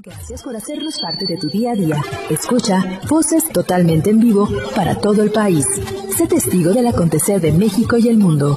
Gracias por hacernos parte de tu día a día. Escucha voces totalmente en vivo para todo el país. Sé testigo del acontecer de México y el mundo.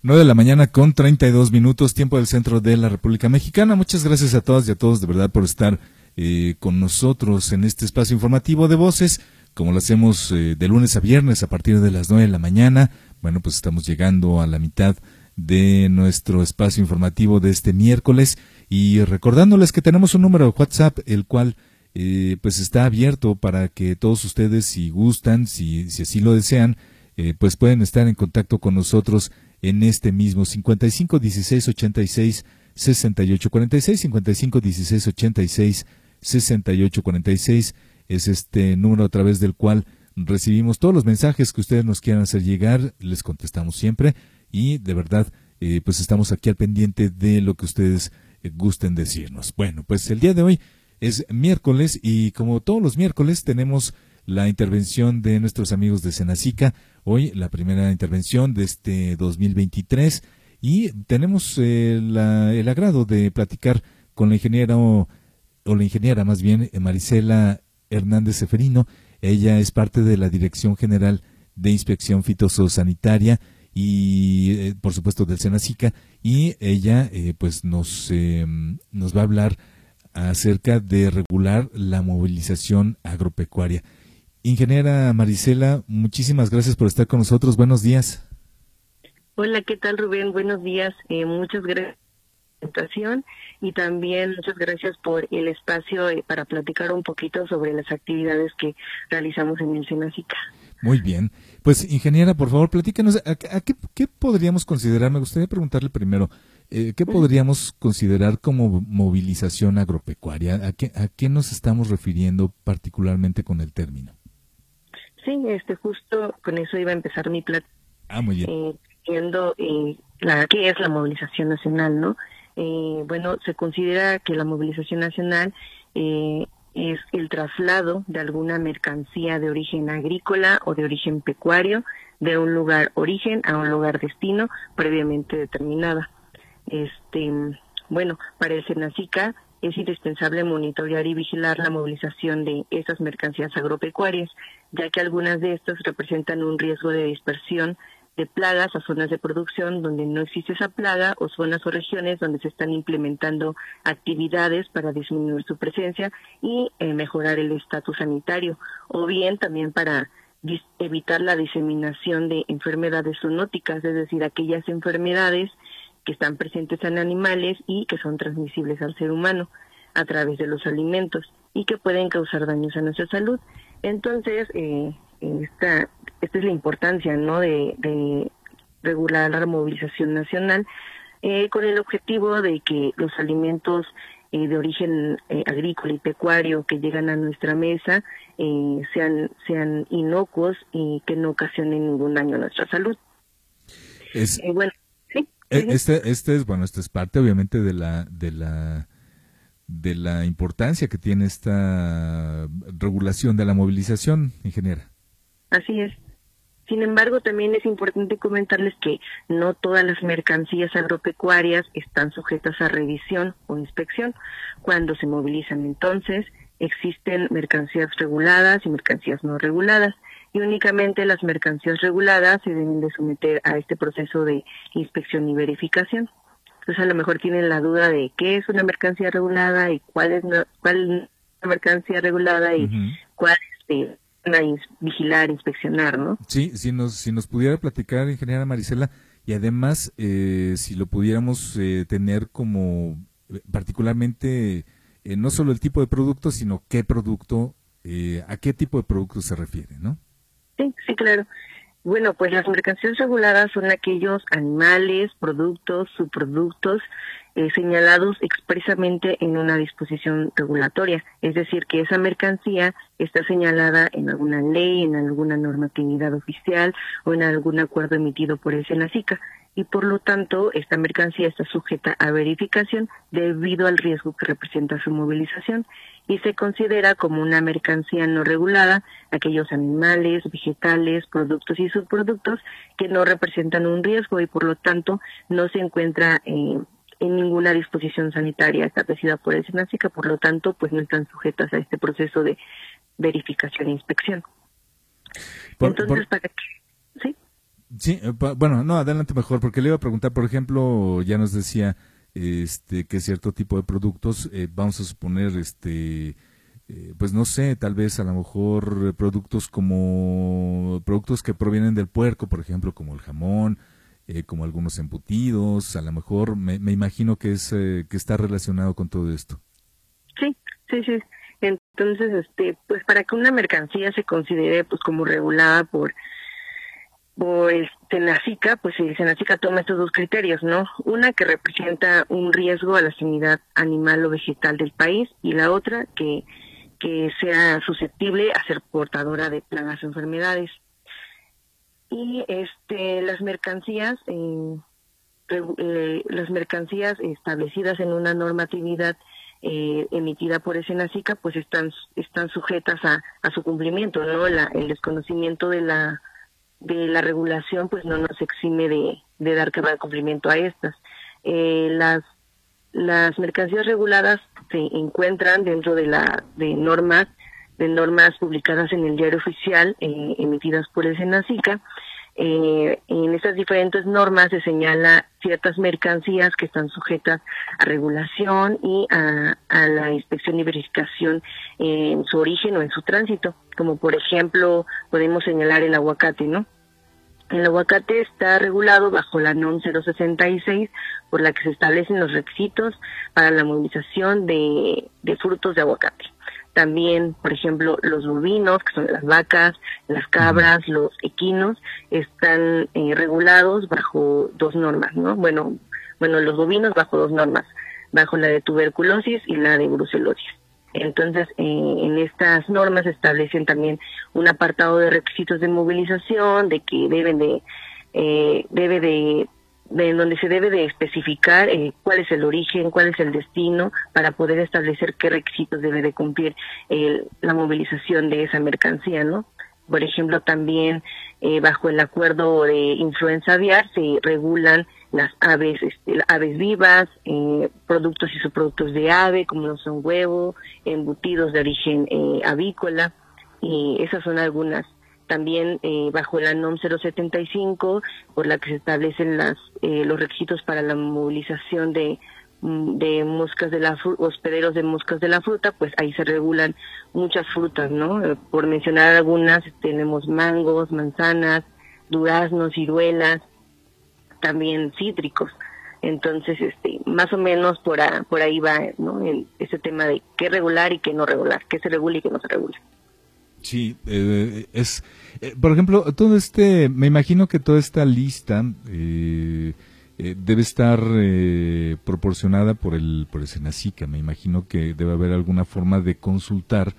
9 de la mañana con 32 minutos, tiempo del centro de la República Mexicana. Muchas gracias a todas y a todos de verdad por estar eh, con nosotros en este espacio informativo de voces, como lo hacemos eh, de lunes a viernes a partir de las 9 de la mañana. Bueno, pues estamos llegando a la mitad de nuestro espacio informativo de este miércoles y recordándoles que tenemos un número de WhatsApp, el cual eh, pues está abierto para que todos ustedes, si gustan, si, si así lo desean, eh, pues pueden estar en contacto con nosotros en este mismo 55 16 86 68 46 55 16 86 68 46 es este número a través del cual recibimos todos los mensajes que ustedes nos quieran hacer llegar, les contestamos siempre y de verdad eh, pues estamos aquí al pendiente de lo que ustedes gusten decirnos. Bueno, pues el día de hoy es miércoles y como todos los miércoles tenemos la intervención de nuestros amigos de Senacica. Hoy la primera intervención de este 2023 y tenemos eh, el agrado de platicar con la ingeniera o, la ingeniera más bien Marisela Hernández Seferino. Ella es parte de la Dirección General de Inspección Fitosanitaria y eh, por supuesto del Senacica y ella eh, pues nos eh, nos va a hablar acerca de regular la movilización agropecuaria. Ingeniera Marisela, muchísimas gracias por estar con nosotros. Buenos días. Hola, ¿qué tal Rubén? Buenos días. muchas gracias y también muchas gracias por el espacio para platicar un poquito sobre las actividades que realizamos en el Senacica. Muy bien. Pues, ingeniera, por favor, platícanos, ¿a, qué, podríamos considerar? Me gustaría preguntarle primero, eh, ¿qué podríamos considerar como movilización agropecuaria? ¿A qué, ¿A qué nos estamos refiriendo particularmente con el término? Sí, este, justo con eso iba a empezar mi plática. Ah, muy bien. Eh, viendo eh, la, qué es la movilización nacional, ¿no? Eh, bueno, se considera que la movilización nacional eh, es el traslado de alguna mercancía de origen agrícola o de origen pecuario de un lugar origen a un lugar destino previamente determinada. Este, bueno, para el Senacica es indispensable monitorear y vigilar la movilización de esas mercancías agropecuarias, ya que algunas de estas representan un riesgo de dispersión de plagas a zonas de producción donde no existe esa plaga o zonas o regiones donde se están implementando actividades para disminuir su presencia y eh, mejorar el estatus sanitario o bien también para evitar la diseminación de enfermedades zoonóticas, es decir, aquellas enfermedades que están presentes en animales y que son transmisibles al ser humano a través de los alimentos y que pueden causar daños a nuestra salud. Entonces, eh, esta, esta es la importancia ¿no? de, regular la movilización nacional eh, con el objetivo de que los alimentos eh, de origen eh, agrícola y pecuario que llegan a nuestra mesa sean, sean inocuos y que no ocasionen ningún daño a nuestra salud. Es, bueno, sí. Este, este es, bueno, esta es parte obviamente de la, de la de la importancia que tiene esta regulación de la movilización, ingeniera. Así es. Sin embargo, también es importante comentarles que no todas las mercancías agropecuarias están sujetas a revisión o inspección cuando se movilizan. Entonces, existen mercancías reguladas y mercancías no reguladas y únicamente las mercancías reguladas se deben de someter a este proceso de inspección y verificación. Entonces, a lo mejor tienen la duda de qué es una mercancía regulada y cuál es, cuál es mercancía regulada y cuál es vigilar, inspeccionar, ¿no? Sí, si nos, si nos pudiera platicar, ingeniera Marisela, y además, eh, si lo pudiéramos eh, tener como eh, particularmente, no solo el tipo de producto, sino qué producto, a qué tipo de producto se refiere, ¿no? Sí, sí, claro. Bueno, pues las mercancías reguladas son aquellos animales, productos, subproductos eh, señalados expresamente en una disposición regulatoria, es decir, que esa mercancía está señalada en alguna ley, en alguna normatividad oficial o en algún acuerdo emitido por el SENACICA. Y por lo tanto esta mercancía está sujeta a verificación debido al riesgo que representa su movilización y se considera como una mercancía no regulada aquellos animales, vegetales, productos y subproductos que no representan un riesgo y por lo tanto no se encuentra eh, en ninguna disposición sanitaria establecida por el SENACICA, por lo tanto, pues no están sujetas a este proceso de verificación e inspección. Entonces, para que... ¿Sí? Sí, eh, bueno, no, adelante mejor, porque le iba a preguntar, por ejemplo, ya nos decía este que cierto tipo de productos, eh, vamos a suponer, este eh, pues no sé, tal vez a lo mejor productos como productos que provienen del puerco, por ejemplo, como el jamón, eh, como algunos embutidos, a lo mejor me, imagino que es eh, que está relacionado con todo esto. Sí, sí, sí. Entonces, este, pues para que una mercancía se considere pues como regulada por por el Senacica, pues el Senacica toma estos dos criterios, ¿no? Una que representa un riesgo a la sanidad animal o vegetal del país y la otra que que sea susceptible a ser portadora de plagas o enfermedades. Y este, las mercancías, eh, eh, las mercancías establecidas en una normatividad eh, emitida por el SENACICA, pues están, están sujetas a, a su cumplimiento, ¿no? el desconocimiento de la, de la regulación, pues no nos exime de, de dar va cumplimiento a estas. las las mercancías reguladas se encuentran dentro de la de normas de normas publicadas en el diario oficial eh, emitidas por el Senacica. Eh, en estas diferentes normas se señala ciertas mercancías que están sujetas a regulación y a, la inspección y verificación en su origen o en su tránsito, como por ejemplo podemos señalar el aguacate, ¿no? El aguacate está regulado bajo la NOM 066, por la que se establecen los requisitos para la movilización de, frutos de aguacate. También, por ejemplo, los bovinos, que son las vacas, las cabras, los equinos, están eh, regulados bajo dos normas, ¿no? Bueno, bueno, los bovinos bajo dos normas, bajo la de tuberculosis y la de brucelosis. Entonces, eh, en estas normas establecen también un apartado de requisitos de movilización, de que deben de, eh, debe de, de donde se debe de especificar eh, cuál es el origen, cuál es el destino, para poder establecer qué requisitos debe de cumplir la movilización de esa mercancía, ¿no? Por ejemplo, también bajo el acuerdo de influenza aviar se regulan las aves, este, aves vivas, eh, productos y subproductos de ave, como lo son huevo, embutidos de origen eh, avícola, y esas son algunas. También eh, bajo la NOM 075, por la que se establecen las, los requisitos para la movilización de, mm, de moscas de la hospederos de moscas de la fruta, pues ahí se regulan muchas frutas, ¿no? Por mencionar algunas, tenemos mangos, manzanas, duraznos, ciruelas, también cítricos. Entonces, este, más o menos por, por ahí va ¿no? ese tema de qué regular y qué no regular, qué se regula y qué no se regula. Sí, eh, es, eh, por ejemplo, todo este, me imagino que toda esta lista eh, debe estar proporcionada por el, por el Senacica. Me imagino que debe haber alguna forma de consultar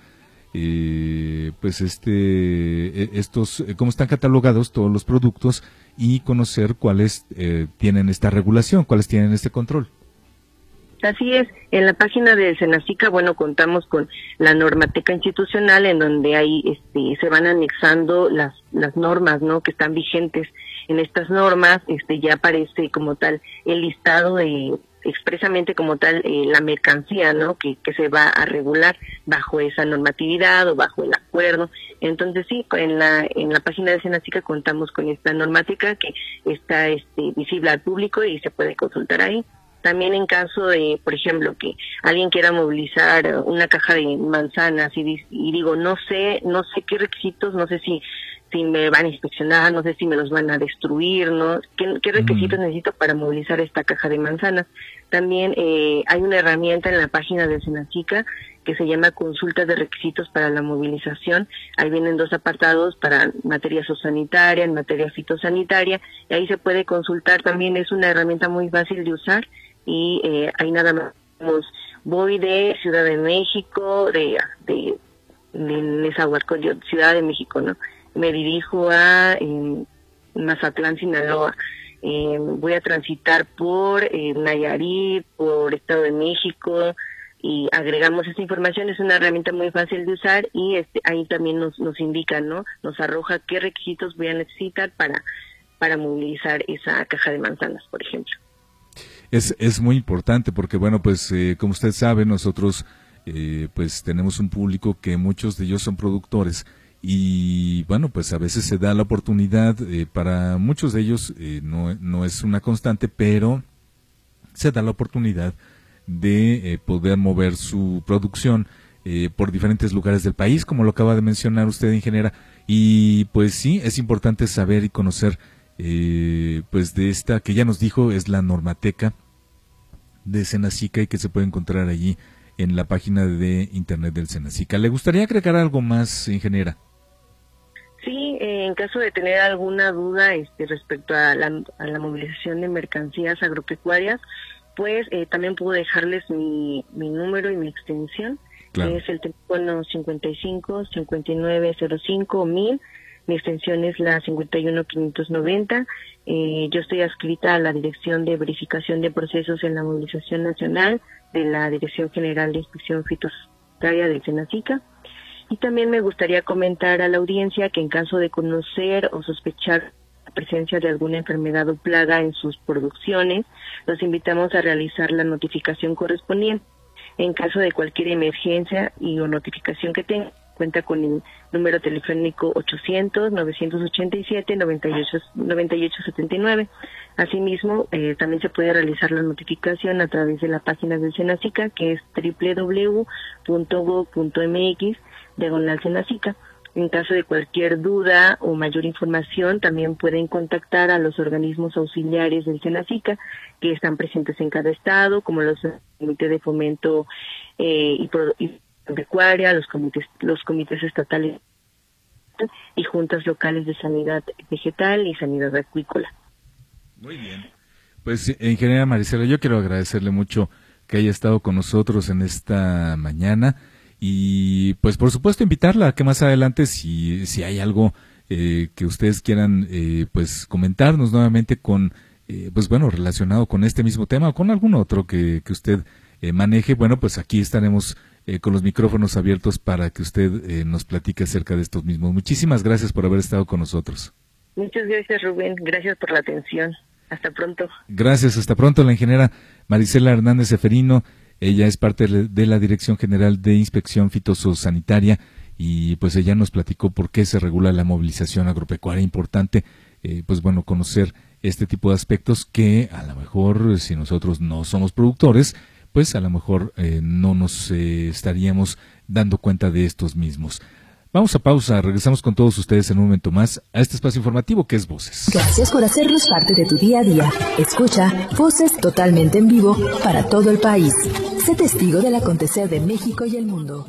eh, pues este estos eh, cómo están catalogados todos los productos y conocer cuáles eh, tienen esta regulación, cuáles tienen este control. Así es, en la página de Senacica, bueno, contamos con la normateca institucional en donde ahí este, se van anexando las, las normas, ¿no? Que están vigentes. En estas normas, este, ya aparece como tal el listado de expresamente como tal eh, la mercancía, ¿no? Que, se va a regular bajo esa normatividad o bajo el acuerdo. Entonces sí, en la en la página de Senacica contamos con esta normática que está este, visible al público y se puede consultar ahí. También en caso de, por ejemplo, que alguien quiera movilizar una caja de manzanas y, y digo, no sé, no sé qué requisitos, no sé si si me van a inspeccionar, no sé si me los van a destruir, ¿no? ¿Qué, requisitos mm. necesito para movilizar esta caja de manzanas? También eh, hay una herramienta en la página de Senacica que se llama consulta de requisitos para la movilización. Ahí vienen dos apartados para materia zoosanitaria, en materia fitosanitaria, y ahí se puede consultar también, es una herramienta muy fácil de usar y eh, ahí nada más voy de Ciudad de México, de, de, de Ciudad de México, ¿no? me dirijo a Mazatlán, Sinaloa. Eh, voy a transitar por eh, Nayarit, por Estado de México y agregamos esta información. Es una herramienta muy fácil de usar y este, ahí también nos, nos indica, ¿no? Nos arroja qué requisitos voy a necesitar para, para movilizar esa caja de manzanas, por ejemplo. Es, es muy importante porque, bueno, pues eh, como usted sabe, nosotros eh, pues tenemos un público que muchos de ellos son productores y bueno, pues a veces se da la oportunidad, eh, para muchos de ellos no, no es una constante, pero se da la oportunidad de poder mover su producción por diferentes lugares del país, como lo acaba de mencionar usted, ingeniera. Y pues sí, es importante saber y conocer, pues de esta que ya nos dijo, es la normateca de Senacica y que se puede encontrar allí en la página de internet del Senacica. ¿Le gustaría agregar algo más, ingeniera? Sí, eh, en caso de tener alguna duda este, respecto a la, movilización de mercancías agropecuarias, pues eh, también puedo dejarles mi, mi número y mi extensión, que es el teléfono 55 59 05 1000 mi extensión es la 51590. Eh, yo estoy adscrita a la Dirección de Verificación de Procesos en la Movilización Nacional de la Dirección General de Inspección Fitosanitaria del SENACICA. Y también me gustaría comentar a la audiencia que en caso de conocer o sospechar la presencia de alguna enfermedad o plaga en sus producciones, los invitamos a realizar la notificación correspondiente. En caso de cualquier emergencia y o notificación que tenga, cuenta con el número telefónico 800-987-9879. Asimismo, eh, también se puede realizar la notificación a través de la página del Senacica, que es www.go.mx, diagonal Senacica. En caso de cualquier duda o mayor información, también pueden contactar a los organismos auxiliares del Senacica, que están presentes en cada estado, como los comités de fomento eh, y, y los comités, los comités estatales y juntas locales de sanidad vegetal y sanidad acuícola. Muy bien. Pues, ingeniera Maricela, yo quiero agradecerle mucho que haya estado con nosotros en esta mañana y, pues, por supuesto, invitarla a que más adelante, si, si hay algo eh, que ustedes quieran, eh, pues, comentarnos nuevamente con, eh, pues, bueno, relacionado con este mismo tema o con algún otro que, que usted maneje, bueno, pues aquí estaremos eh, con los micrófonos abiertos para que usted eh, nos platique acerca de estos mismos. Muchísimas gracias por haber estado con nosotros. Muchas gracias, Rubén. Gracias por la atención. Hasta pronto. Gracias, hasta pronto. La ingeniera Marisela Hernández Eferino, ella es parte de la Dirección General de Inspección Fitosanitaria y pues ella nos platicó por qué se regula la movilización agropecuaria. Importante, eh, pues bueno, conocer este tipo de aspectos que a lo mejor si nosotros no somos productores, pues a lo mejor eh, no nos eh, estaríamos dando cuenta de estos mismos. Vamos a pausa, regresamos con todos ustedes en un momento más a este espacio informativo que es Voces. Gracias por hacernos parte de tu día a día. Escucha Voces totalmente en vivo para todo el país. Sé testigo del acontecer de México y el mundo.